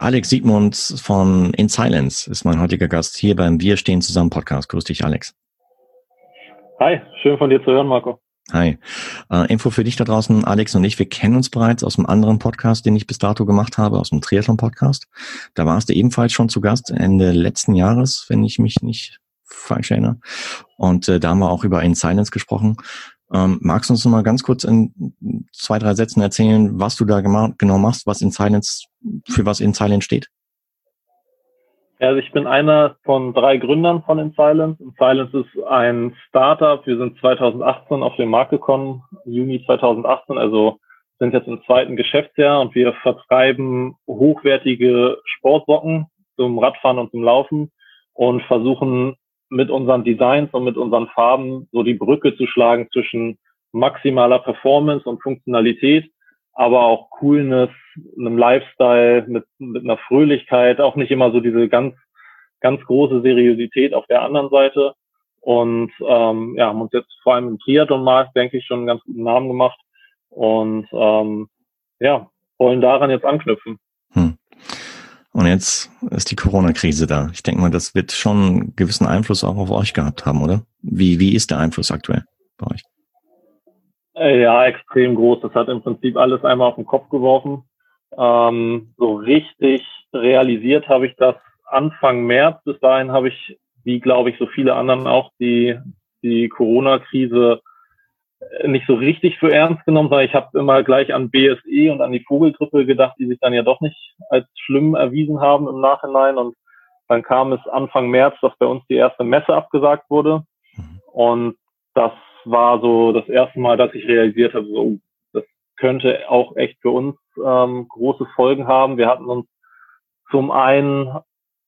Alex Siegmund von In Silence ist mein heutiger Gast hier beim Wir stehen zusammen Podcast. Grüß dich, Alex. Hi, schön von dir zu hören, Marco. Hi. Äh, Info für dich da draußen, Alex und ich, wir kennen uns bereits aus einem anderen Podcast, den ich bis dato gemacht habe, aus dem Triathlon-Podcast. Da warst du ebenfalls schon zu Gast Ende letzten Jahres, wenn ich mich nicht falsch erinnere. Und äh, da haben wir auch über In Silence gesprochen. Ähm, magst du uns noch mal ganz kurz in zwei, drei Sätzen erzählen, was du da genau machst, was in Silence, für was in Silence steht? Also ich bin einer von drei Gründern von In Silence. In Silence ist ein Startup. Wir sind 2018 auf den Markt gekommen, Juni 2018, also sind jetzt im zweiten Geschäftsjahr und wir vertreiben hochwertige Sportsocken zum Radfahren und zum Laufen und versuchen mit unseren Designs und mit unseren Farben so die Brücke zu schlagen zwischen maximaler Performance und Funktionalität, aber auch Coolness, einem Lifestyle, mit, mit einer Fröhlichkeit, auch nicht immer so diese ganz, ganz große Seriosität auf der anderen Seite. Und ähm, ja, haben uns jetzt vor allem im Triathlon-Markt, denke ich, schon einen ganz guten Namen gemacht. Und ähm, ja, wollen daran jetzt anknüpfen. Hm. Und jetzt ist die Corona-Krise da. Ich denke mal, das wird schon einen gewissen Einfluss auch auf euch gehabt haben, oder? Wie, wie ist der Einfluss aktuell bei euch? Äh, ja, extrem groß. Das hat im Prinzip alles einmal auf den Kopf geworfen. Ähm, so richtig realisiert habe ich das Anfang März. Bis dahin habe ich, wie glaube ich, so viele anderen auch die, die Corona-Krise nicht so richtig für ernst genommen, sondern ich habe immer gleich an BSE und an die Vogelgrippe gedacht, die sich dann ja doch nicht als schlimm erwiesen haben im Nachhinein. Und dann kam es Anfang März, dass bei uns die erste Messe abgesagt wurde. Und das war so das erste Mal, dass ich realisiert habe, so, das könnte auch echt für uns ähm, große Folgen haben. Wir hatten uns zum einen,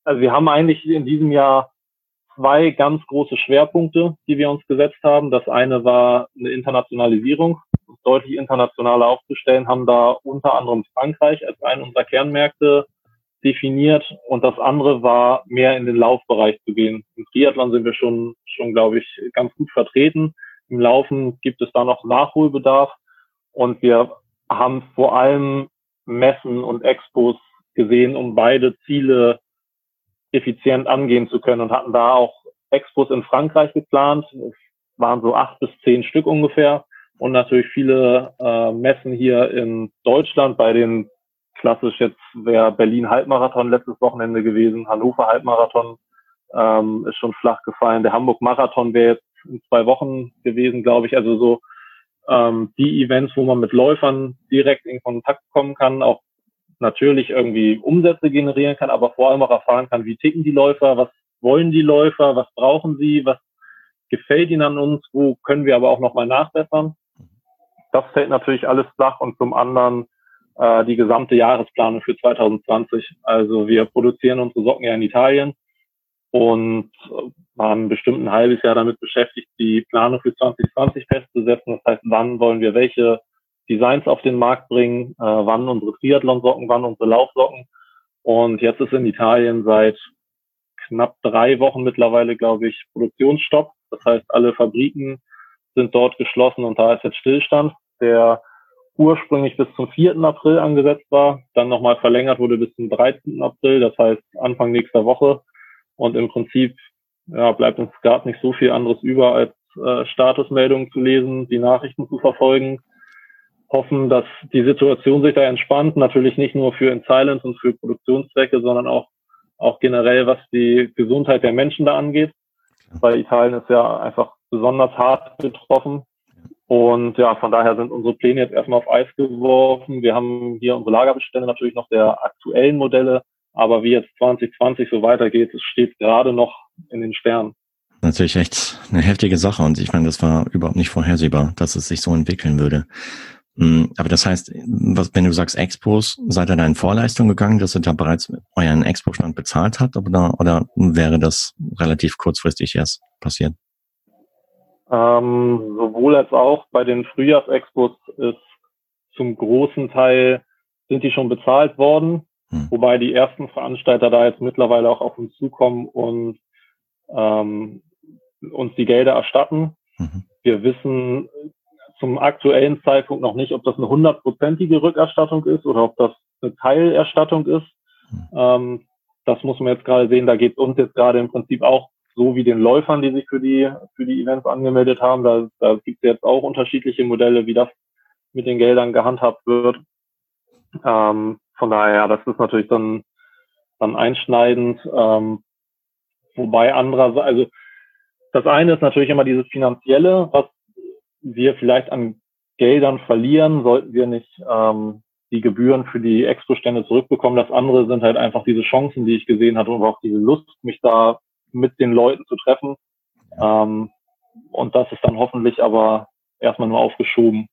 also wir haben eigentlich in diesem Jahr zwei ganz große Schwerpunkte, die wir uns gesetzt haben. Das eine war eine Internationalisierung, deutlich internationaler aufzustellen, haben da unter anderem Frankreich als einen unserer Kernmärkte definiert und das andere war mehr in den Laufbereich zu gehen. Im Triathlon sind wir schon, schon glaube ich, ganz gut vertreten. Im Laufen gibt es da noch Nachholbedarf und wir haben vor allem Messen und Expos gesehen, um beide Ziele effizient angehen zu können und hatten da auch Expos in Frankreich geplant. Es waren so acht bis zehn Stück ungefähr und natürlich viele äh, Messen hier in Deutschland bei den klassisch jetzt wäre Berlin Halbmarathon letztes Wochenende gewesen, Hannover Halbmarathon ähm, ist schon flach gefallen, der Hamburg Marathon wäre jetzt in zwei Wochen gewesen, glaube ich. Also so ähm, die Events, wo man mit Läufern direkt in Kontakt kommen kann, auch natürlich irgendwie Umsätze generieren kann, aber vor allem auch erfahren kann, wie ticken die Läufer, was wollen die Läufer, was brauchen sie, was gefällt ihnen an uns, wo können wir aber auch nochmal nachbessern. Das fällt natürlich alles flach und zum anderen äh, die gesamte Jahresplanung für 2020. Also wir produzieren unsere Socken ja in Italien und waren bestimmt ein halbes Jahr damit beschäftigt, die Planung für 2020 festzusetzen. Das heißt, wann wollen wir welche Designs auf den Markt bringen, äh, wann unsere Triathlon-Socken, wann unsere Laufsocken. Und jetzt ist in Italien seit knapp drei Wochen mittlerweile, glaube ich, Produktionsstopp. Das heißt, alle Fabriken sind dort geschlossen und da ist jetzt Stillstand, der ursprünglich bis zum 4. April angesetzt war, dann nochmal verlängert wurde bis zum 13. April, das heißt Anfang nächster Woche. Und im Prinzip ja, bleibt uns gerade nicht so viel anderes über, als äh, Statusmeldungen zu lesen, die Nachrichten zu verfolgen hoffen, dass die Situation sich da entspannt. Natürlich nicht nur für In Silence und für Produktionszwecke, sondern auch, auch generell, was die Gesundheit der Menschen da angeht. Weil Italien ist ja einfach besonders hart betroffen. Und ja, von daher sind unsere Pläne jetzt erstmal auf Eis geworfen. Wir haben hier unsere Lagerbestände natürlich noch der aktuellen Modelle. Aber wie jetzt 2020 so weitergeht, es steht gerade noch in den Sternen. Natürlich echt eine heftige Sache. Und ich meine, das war überhaupt nicht vorhersehbar, dass es sich so entwickeln würde. Hm, aber das heißt, was, wenn du sagst Expos, seid ihr da in Vorleistung gegangen, dass ihr da bereits euren Expo-Stand bezahlt habt oder, oder wäre das relativ kurzfristig erst passiert? Ähm, sowohl als auch bei den Frühjahrsexpos ist zum großen Teil sind die schon bezahlt worden, hm. wobei die ersten Veranstalter da jetzt mittlerweile auch auf uns zukommen und ähm, uns die Gelder erstatten. Mhm. Wir wissen zum aktuellen Zeitpunkt noch nicht, ob das eine hundertprozentige Rückerstattung ist oder ob das eine Teilerstattung ist. Mhm. Ähm, das muss man jetzt gerade sehen. Da geht es uns jetzt gerade im Prinzip auch so wie den Läufern, die sich für die, für die Events angemeldet haben. Da, da gibt es jetzt auch unterschiedliche Modelle, wie das mit den Geldern gehandhabt wird. Ähm, von daher, das ist natürlich dann, dann einschneidend. Ähm, wobei andererseits, also das eine ist natürlich immer dieses Finanzielle, was wir vielleicht an Geldern verlieren, sollten wir nicht ähm, die Gebühren für die Expo-Stände zurückbekommen. Das andere sind halt einfach diese Chancen, die ich gesehen hatte und auch diese Lust, mich da mit den Leuten zu treffen. Ähm, und das ist dann hoffentlich aber erstmal nur aufgeschoben.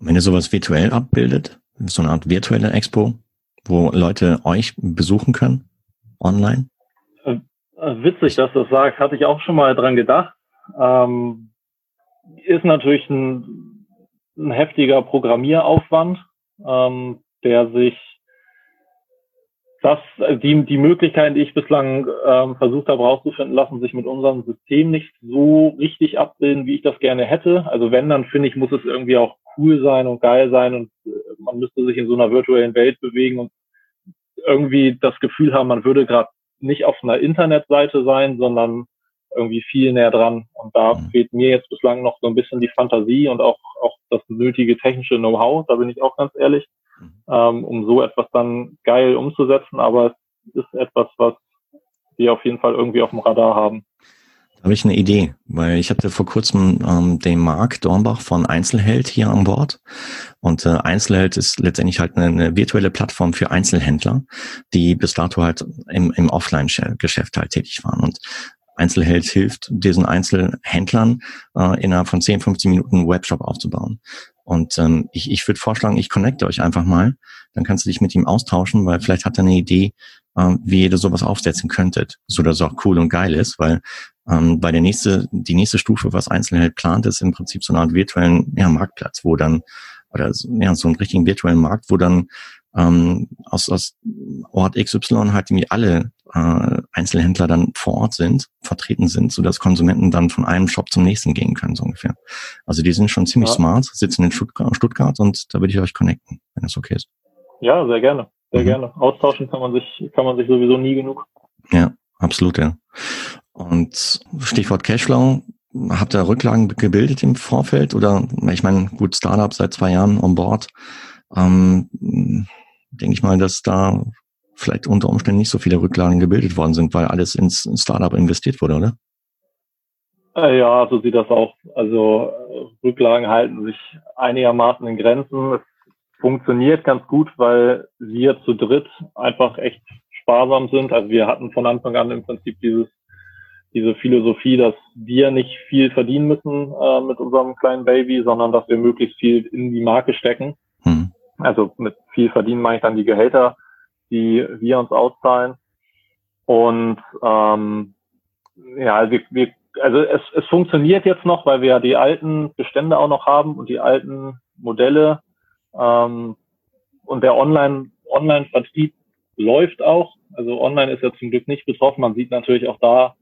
Wenn ihr sowas virtuell abbildet, so eine Art virtuelle Expo, wo Leute euch besuchen können, online? Äh, äh, witzig, dass du das sagst. Hatte ich auch schon mal dran gedacht. Ähm, ist natürlich ein, ein heftiger Programmieraufwand, ähm, der sich das, die, die Möglichkeiten, die ich bislang ähm, versucht habe herauszufinden, lassen sich mit unserem System nicht so richtig abbilden, wie ich das gerne hätte. Also wenn, dann finde ich, muss es irgendwie auch cool sein und geil sein und äh, man müsste sich in so einer virtuellen Welt bewegen und irgendwie das Gefühl haben, man würde gerade nicht auf einer Internetseite sein, sondern irgendwie viel näher dran. Und da mhm. fehlt mir jetzt bislang noch so ein bisschen die Fantasie und auch, auch das nötige technische Know-how, da bin ich auch ganz ehrlich, mhm. ähm, um so etwas dann geil umzusetzen. Aber es ist etwas, was wir auf jeden Fall irgendwie auf dem Radar haben. Da habe ich eine Idee, weil ich hatte vor kurzem ähm, den Marc Dornbach von Einzelheld hier an Bord. Und äh, Einzelheld ist letztendlich halt eine, eine virtuelle Plattform für Einzelhändler, die bis dato halt im, im Offline-Geschäft halt tätig waren. Und Einzelheld hilft diesen Einzelhändlern äh, innerhalb von 10, 15 Minuten einen Webshop aufzubauen. Und ähm, ich, ich würde vorschlagen, ich connecte euch einfach mal. Dann kannst du dich mit ihm austauschen, weil vielleicht hat er eine Idee, ähm, wie ihr sowas aufsetzen könntet, so dass es auch cool und geil ist, weil ähm, bei der nächste, die nächste Stufe, was Einzelheld plant, ist im Prinzip so eine Art virtuellen ja, Marktplatz, wo dann, oder ja, so einen richtigen virtuellen Markt, wo dann ähm, aus, aus Ort XY halt irgendwie alle äh, Einzelhändler dann vor Ort sind, vertreten sind, so dass Konsumenten dann von einem Shop zum nächsten gehen können, so ungefähr. Also die sind schon ziemlich ja. smart, sitzen in Stuttgart und da würde ich euch connecten, wenn das okay ist. Ja, sehr gerne, sehr mhm. gerne. Austauschen kann man sich, kann man sich sowieso nie genug. Ja, absolut, ja. Und Stichwort Cashflow, habt ihr Rücklagen gebildet im Vorfeld oder ich meine, gut, Startup seit zwei Jahren on board. Ähm, denke ich mal, dass da vielleicht unter Umständen nicht so viele Rücklagen gebildet worden sind, weil alles ins Startup investiert wurde, oder? Äh, ja, so sieht das auch. Also äh, Rücklagen halten sich einigermaßen in Grenzen. Es funktioniert ganz gut, weil wir zu dritt einfach echt sparsam sind. Also wir hatten von Anfang an im Prinzip dieses diese Philosophie, dass wir nicht viel verdienen müssen äh, mit unserem kleinen Baby, sondern dass wir möglichst viel in die Marke stecken. Also mit viel verdienen meine ich dann die Gehälter, die wir uns auszahlen. Und ähm, ja, also, wir, wir, also es, es funktioniert jetzt noch, weil wir ja die alten Bestände auch noch haben und die alten Modelle. Ähm, und der Online, Online-Vertrieb läuft auch. Also online ist ja zum Glück nicht betroffen. Man sieht natürlich auch da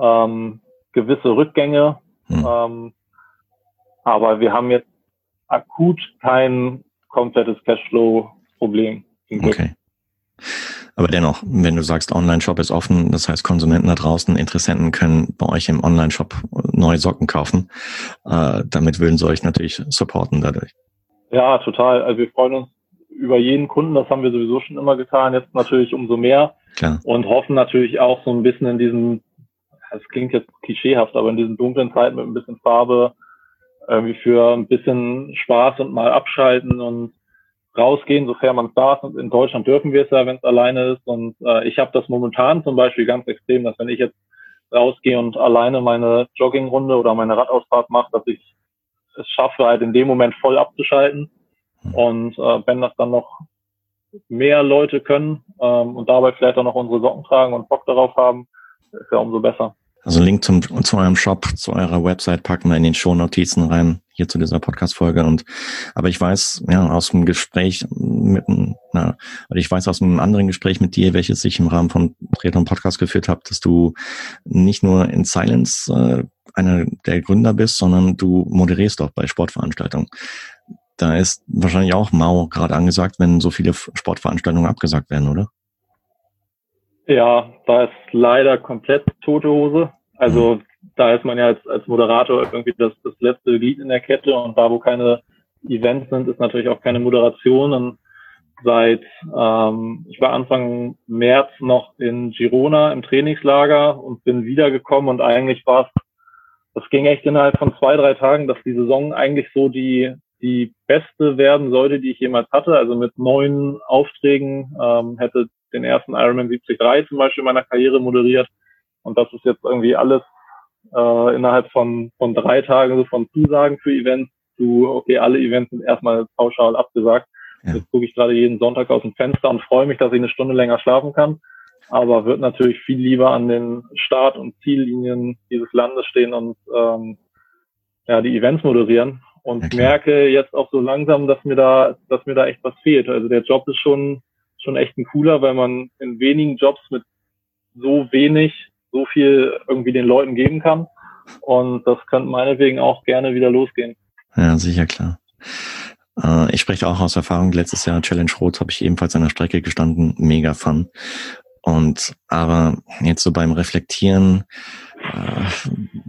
ähm, gewisse Rückgänge. Hm. Ähm, aber wir haben jetzt akut kein komplettes Cashflow-Problem. Okay. Aber dennoch, wenn du sagst, Online-Shop ist offen, das heißt, Konsumenten da draußen, Interessenten können bei euch im Online-Shop neue Socken kaufen. Äh, damit würden sie euch natürlich supporten dadurch. Ja, total. Also wir freuen uns über jeden Kunden, das haben wir sowieso schon immer getan, jetzt natürlich umso mehr. Klar. Und hoffen natürlich auch so ein bisschen in diesem, das klingt jetzt klischeehaft, aber in diesen dunklen Zeiten mit ein bisschen Farbe irgendwie für ein bisschen Spaß und mal abschalten und rausgehen, sofern man es darf. Und in Deutschland dürfen wir es ja, wenn es alleine ist. Und äh, ich habe das momentan zum Beispiel ganz extrem, dass wenn ich jetzt rausgehe und alleine meine Joggingrunde oder meine Radausfahrt mache, dass ich es schaffe, halt in dem Moment voll abzuschalten. Und äh, wenn das dann noch mehr Leute können ähm, und dabei vielleicht auch noch unsere Socken tragen und Bock darauf haben, ist ja umso besser. Also Link zum, zu eurem Shop, zu eurer Website packen wir in den Show-Notizen rein, hier zu dieser Podcast-Folge. Und aber ich weiß, ja, aus dem Gespräch mit na, oder ich weiß aus einem anderen Gespräch mit dir, welches ich im Rahmen von Triathlon Podcast geführt habe, dass du nicht nur in Silence äh, einer der Gründer bist, sondern du moderierst auch bei Sportveranstaltungen. da ist wahrscheinlich auch Mau gerade angesagt, wenn so viele Sportveranstaltungen abgesagt werden, oder? Ja, da ist leider komplett tote Hose. Also da ist man ja als, als Moderator irgendwie das, das letzte Glied in der Kette und da, wo keine Events sind, ist natürlich auch keine Moderation. Und seit, ähm, ich war Anfang März noch in Girona im Trainingslager und bin wiedergekommen und eigentlich war es, das ging echt innerhalb von zwei, drei Tagen, dass die Saison eigentlich so die, die beste werden sollte, die ich jemals hatte. Also mit neun Aufträgen ähm, hätte den ersten Ironman 73 zum Beispiel in meiner Karriere moderiert. Und das ist jetzt irgendwie alles äh, innerhalb von, von drei Tagen so von Zusagen für Events zu, okay, alle Events sind erstmal pauschal abgesagt. Ja. Jetzt gucke ich gerade jeden Sonntag aus dem Fenster und freue mich, dass ich eine Stunde länger schlafen kann. Aber wird natürlich viel lieber an den Start- und Ziellinien dieses Landes stehen und ähm, ja, die Events moderieren. Und ja, merke jetzt auch so langsam, dass mir da, dass mir da echt was fehlt. Also der Job ist schon, schon echt ein cooler, weil man in wenigen Jobs mit so wenig so viel irgendwie den Leuten geben kann. Und das könnte meinetwegen auch gerne wieder losgehen. Ja, sicher klar. Äh, ich spreche auch aus Erfahrung. Letztes Jahr Challenge Rot habe ich ebenfalls an der Strecke gestanden. Mega fun. Und aber jetzt so beim Reflektieren,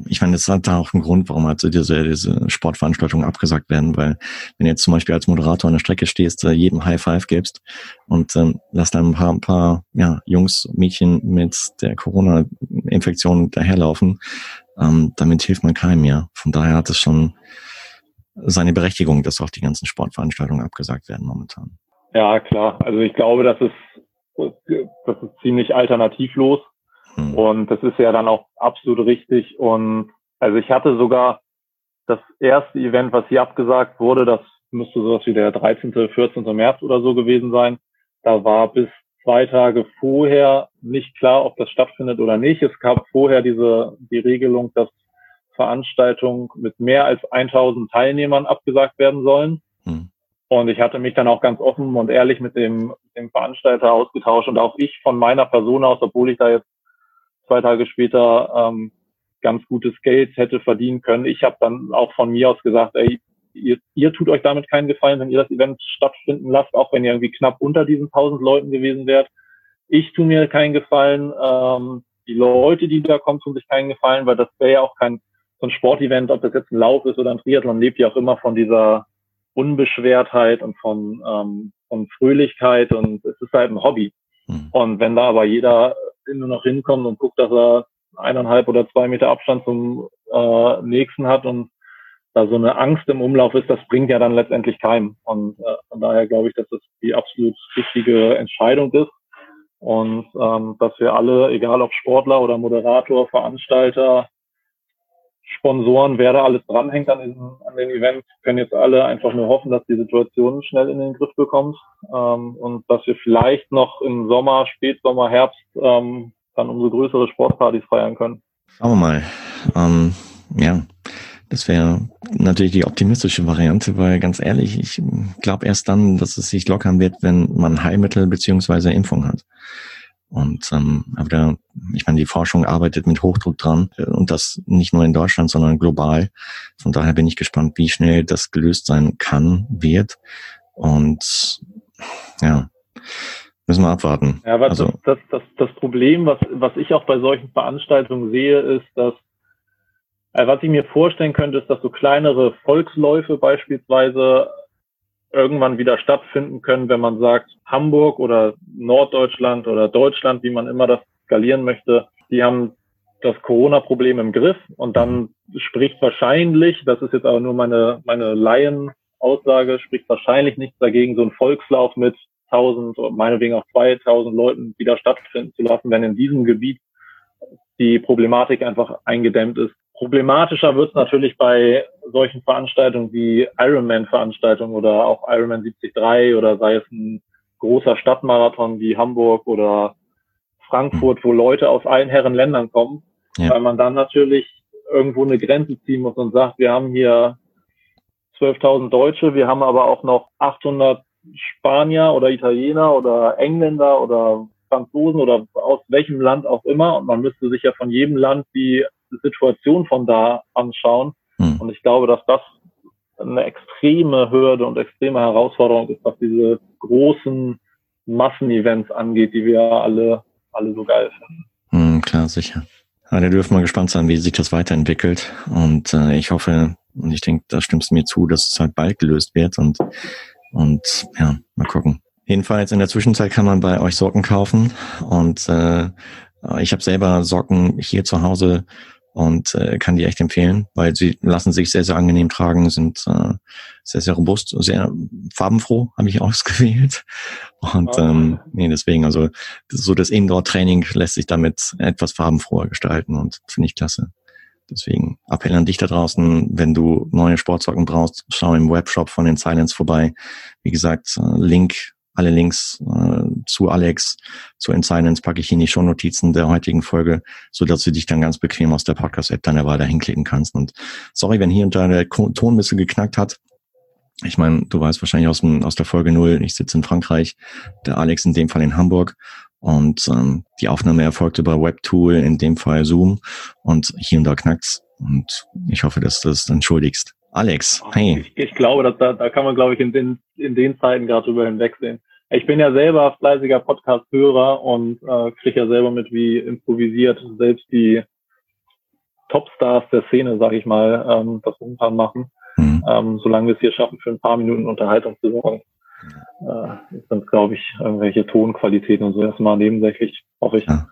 ich meine, das hat da auch einen Grund, warum halt so diese, diese Sportveranstaltungen abgesagt werden, weil wenn du jetzt zum Beispiel als Moderator an der Strecke stehst, äh, jedem High Five gibst und ähm, lass dann ein paar, ein paar ja, Jungs, Mädchen mit der Corona-Infektion daherlaufen, ähm, damit hilft man keinem mehr. Von daher hat es schon seine Berechtigung, dass auch die ganzen Sportveranstaltungen abgesagt werden momentan. Ja, klar. Also ich glaube, das ist, das ist ziemlich alternativlos. Hm. Und das ist ja dann auch absolut richtig. Und also ich hatte sogar das erste Event, was hier abgesagt wurde, das müsste sowas wie der 13., 14. März oder so gewesen sein. Da war bis zwei Tage vorher nicht klar, ob das stattfindet oder nicht. Es gab vorher diese, die Regelung, dass Veranstaltungen mit mehr als 1000 Teilnehmern abgesagt werden sollen. Hm. Und ich hatte mich dann auch ganz offen und ehrlich mit dem, dem Veranstalter ausgetauscht und auch ich von meiner Person aus, obwohl ich da jetzt zwei Tage später ähm, ganz gutes Geld hätte verdienen können. Ich habe dann auch von mir aus gesagt, ey, ihr, ihr tut euch damit keinen Gefallen, wenn ihr das Event stattfinden lasst, auch wenn ihr irgendwie knapp unter diesen 1000 Leuten gewesen wärt. Ich tue mir keinen Gefallen. Ähm, die Leute, die da kommen, tun sich keinen Gefallen, weil das wäre ja auch kein so ein Sportevent, ob das jetzt ein Lauf ist oder ein Triathlon, lebt ja auch immer von dieser Unbeschwertheit und von, ähm, von Fröhlichkeit und es ist halt ein Hobby. Mhm. Und wenn da aber jeder nur noch hinkommt und guckt, dass er eineinhalb oder zwei Meter Abstand zum äh, nächsten hat und da so eine Angst im Umlauf ist, das bringt ja dann letztendlich keinem. Und äh, von daher glaube ich, dass das die absolut richtige Entscheidung ist. Und ähm, dass wir alle, egal ob Sportler oder Moderator, Veranstalter, Sponsoren, wer da alles dranhängt an, diesen, an den Events, können jetzt alle einfach nur hoffen, dass die Situation schnell in den Griff bekommt ähm, und dass wir vielleicht noch im Sommer, Spätsommer, Herbst ähm, dann umso größere Sportpartys feiern können. Schauen wir mal. Ähm, ja, das wäre natürlich die optimistische Variante, weil ganz ehrlich, ich glaube erst dann, dass es sich lockern wird, wenn man Heilmittel beziehungsweise Impfung hat. Und ähm, aber da, ich meine, die Forschung arbeitet mit Hochdruck dran äh, und das nicht nur in Deutschland, sondern global. Von daher bin ich gespannt, wie schnell das gelöst sein kann, wird. Und ja, müssen wir abwarten. Ja, aber also, das, das, das Problem, was, was ich auch bei solchen Veranstaltungen sehe, ist, dass äh, was ich mir vorstellen könnte, ist, dass so kleinere Volksläufe beispielsweise irgendwann wieder stattfinden können, wenn man sagt, Hamburg oder Norddeutschland oder Deutschland, wie man immer das skalieren möchte, die haben das Corona-Problem im Griff und dann spricht wahrscheinlich, das ist jetzt aber nur meine, meine Laien-Aussage, spricht wahrscheinlich nichts dagegen, so ein Volkslauf mit 1000 oder meinetwegen auch 2000 Leuten wieder stattfinden zu lassen, wenn in diesem Gebiet die Problematik einfach eingedämmt ist. Problematischer wird es natürlich bei solchen Veranstaltungen wie Ironman-Veranstaltungen oder auch Ironman 73 oder sei es ein großer Stadtmarathon wie Hamburg oder Frankfurt, wo Leute aus allen Herren Ländern kommen, ja. weil man dann natürlich irgendwo eine Grenze ziehen muss und sagt, wir haben hier 12.000 Deutsche, wir haben aber auch noch 800 Spanier oder Italiener oder Engländer oder Franzosen oder aus welchem Land auch immer und man müsste sich ja von jedem Land die Situation von da anschauen. Hm. Und ich glaube, dass das eine extreme Hürde und extreme Herausforderung ist, was diese großen Massenevents angeht, die wir alle, alle so geil finden. Mm, klar, sicher. Ja, da dürfen wir gespannt sein, wie sich das weiterentwickelt. Und äh, ich hoffe, und ich denke, da stimmst du mir zu, dass es halt bald gelöst wird und, und ja, mal gucken. Jedenfalls in der Zwischenzeit kann man bei euch Socken kaufen und äh, ich habe selber Socken hier zu Hause und äh, kann die echt empfehlen, weil sie lassen sich sehr, sehr angenehm tragen, sind äh, sehr, sehr robust, sehr farbenfroh, habe ich ausgewählt. Und oh. ähm, nee, deswegen, also so das Indoor-Training lässt sich damit etwas farbenfroher gestalten und finde ich klasse. Deswegen Appell an dich da draußen, wenn du neue Sportsocken brauchst, schau im Webshop von den Silence vorbei. Wie gesagt, äh, Link alle Links äh, zu Alex, zu InSilence packe ich in die Shownotizen der heutigen Folge, so dass du dich dann ganz bequem aus der Podcast-App dann weiter hinklicken kannst. Und sorry, wenn hier und da der Ton ein bisschen geknackt hat. Ich meine, du weißt wahrscheinlich aus, dem, aus der Folge null. ich sitze in Frankreich, der Alex in dem Fall in Hamburg. Und ähm, die Aufnahme erfolgte bei Webtool, in dem Fall Zoom. Und hier und da knackt's. Und ich hoffe, dass du das entschuldigst. Alex, hey. Ich, ich glaube, dass da, da kann man, glaube ich, in den, in den Zeiten gerade drüber hinwegsehen. Ich bin ja selber fleißiger Podcast-Hörer und äh, kriege ja selber mit, wie improvisiert selbst die Topstars der Szene, sag ich mal, ähm, das momentan machen. Mhm. Ähm, solange wir es hier schaffen, für ein paar Minuten Unterhaltung zu sorgen, äh, sind, glaube ich, irgendwelche Tonqualitäten und so erstmal nebensächlich, hoffe ich. Ja.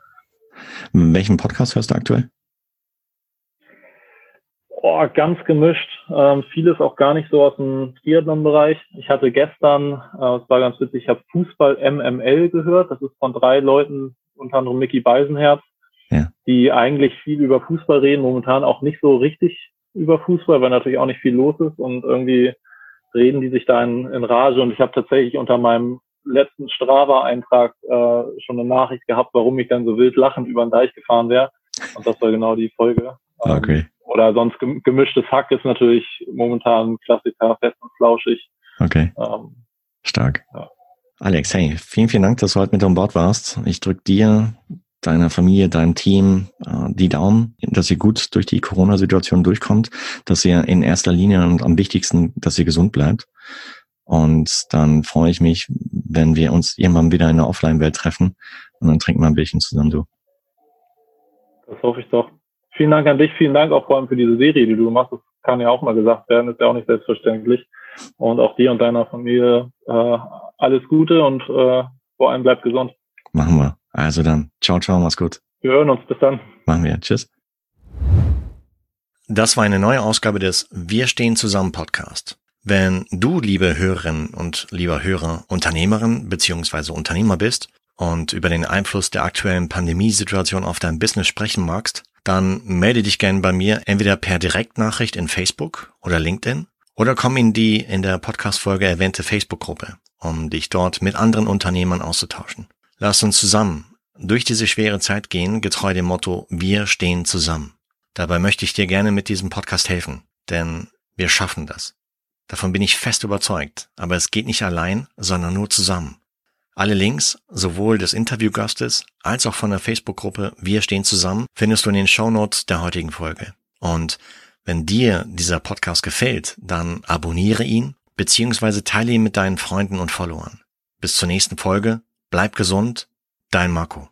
Welchen Podcast hörst du aktuell? Oh, ganz gemischt. Ähm, vieles auch gar nicht so aus dem Triathlon-Bereich. Ich hatte gestern, äh, es war ganz witzig, ich habe Fußball MML gehört. Das ist von drei Leuten, unter anderem Mickey Beisenherz, ja. die eigentlich viel über Fußball reden, momentan auch nicht so richtig über Fußball, weil natürlich auch nicht viel los ist und irgendwie reden die sich da in, in Rage. Und ich habe tatsächlich unter meinem letzten Strava-Eintrag äh, schon eine Nachricht gehabt, warum ich dann so wild lachend über den Deich gefahren wäre. Und das war genau die Folge. Okay. Ähm, oder sonst gemischtes Hack ist natürlich momentan Klassiker, fest und flauschig. Okay. Ähm, Stark. Ja. Alex, hey, vielen, vielen Dank, dass du heute mit an Bord warst. Ich drücke dir, deiner Familie, deinem Team äh, die Daumen, dass ihr gut durch die Corona-Situation durchkommt, dass ihr in erster Linie und am wichtigsten, dass ihr gesund bleibt. Und dann freue ich mich, wenn wir uns irgendwann wieder in der Offline-Welt treffen und dann trinken wir ein Bierchen zusammen, du. Das hoffe ich doch. Vielen Dank an dich, vielen Dank auch vor allem für diese Serie, die du machst. Das kann ja auch mal gesagt werden, ist ja auch nicht selbstverständlich. Und auch dir und deiner Familie äh, alles Gute und äh, vor allem bleibt gesund. Machen wir. Also dann, ciao, ciao, mach's gut. Wir hören uns, bis dann. Machen wir, tschüss. Das war eine neue Ausgabe des Wir stehen zusammen Podcast. Wenn du, liebe Hörerinnen und lieber Hörer, Unternehmerin bzw. Unternehmer bist und über den Einfluss der aktuellen Pandemiesituation auf dein Business sprechen magst, dann melde dich gerne bei mir entweder per Direktnachricht in Facebook oder LinkedIn oder komm in die in der Podcast-Folge erwähnte Facebook-Gruppe, um dich dort mit anderen Unternehmern auszutauschen. Lass uns zusammen durch diese schwere Zeit gehen, getreu dem Motto, wir stehen zusammen. Dabei möchte ich dir gerne mit diesem Podcast helfen, denn wir schaffen das. Davon bin ich fest überzeugt, aber es geht nicht allein, sondern nur zusammen. Alle Links, sowohl des Interviewgastes als auch von der Facebook-Gruppe Wir stehen zusammen, findest du in den Shownotes der heutigen Folge. Und wenn dir dieser Podcast gefällt, dann abonniere ihn beziehungsweise teile ihn mit deinen Freunden und Followern. Bis zur nächsten Folge, bleib gesund, dein Marco.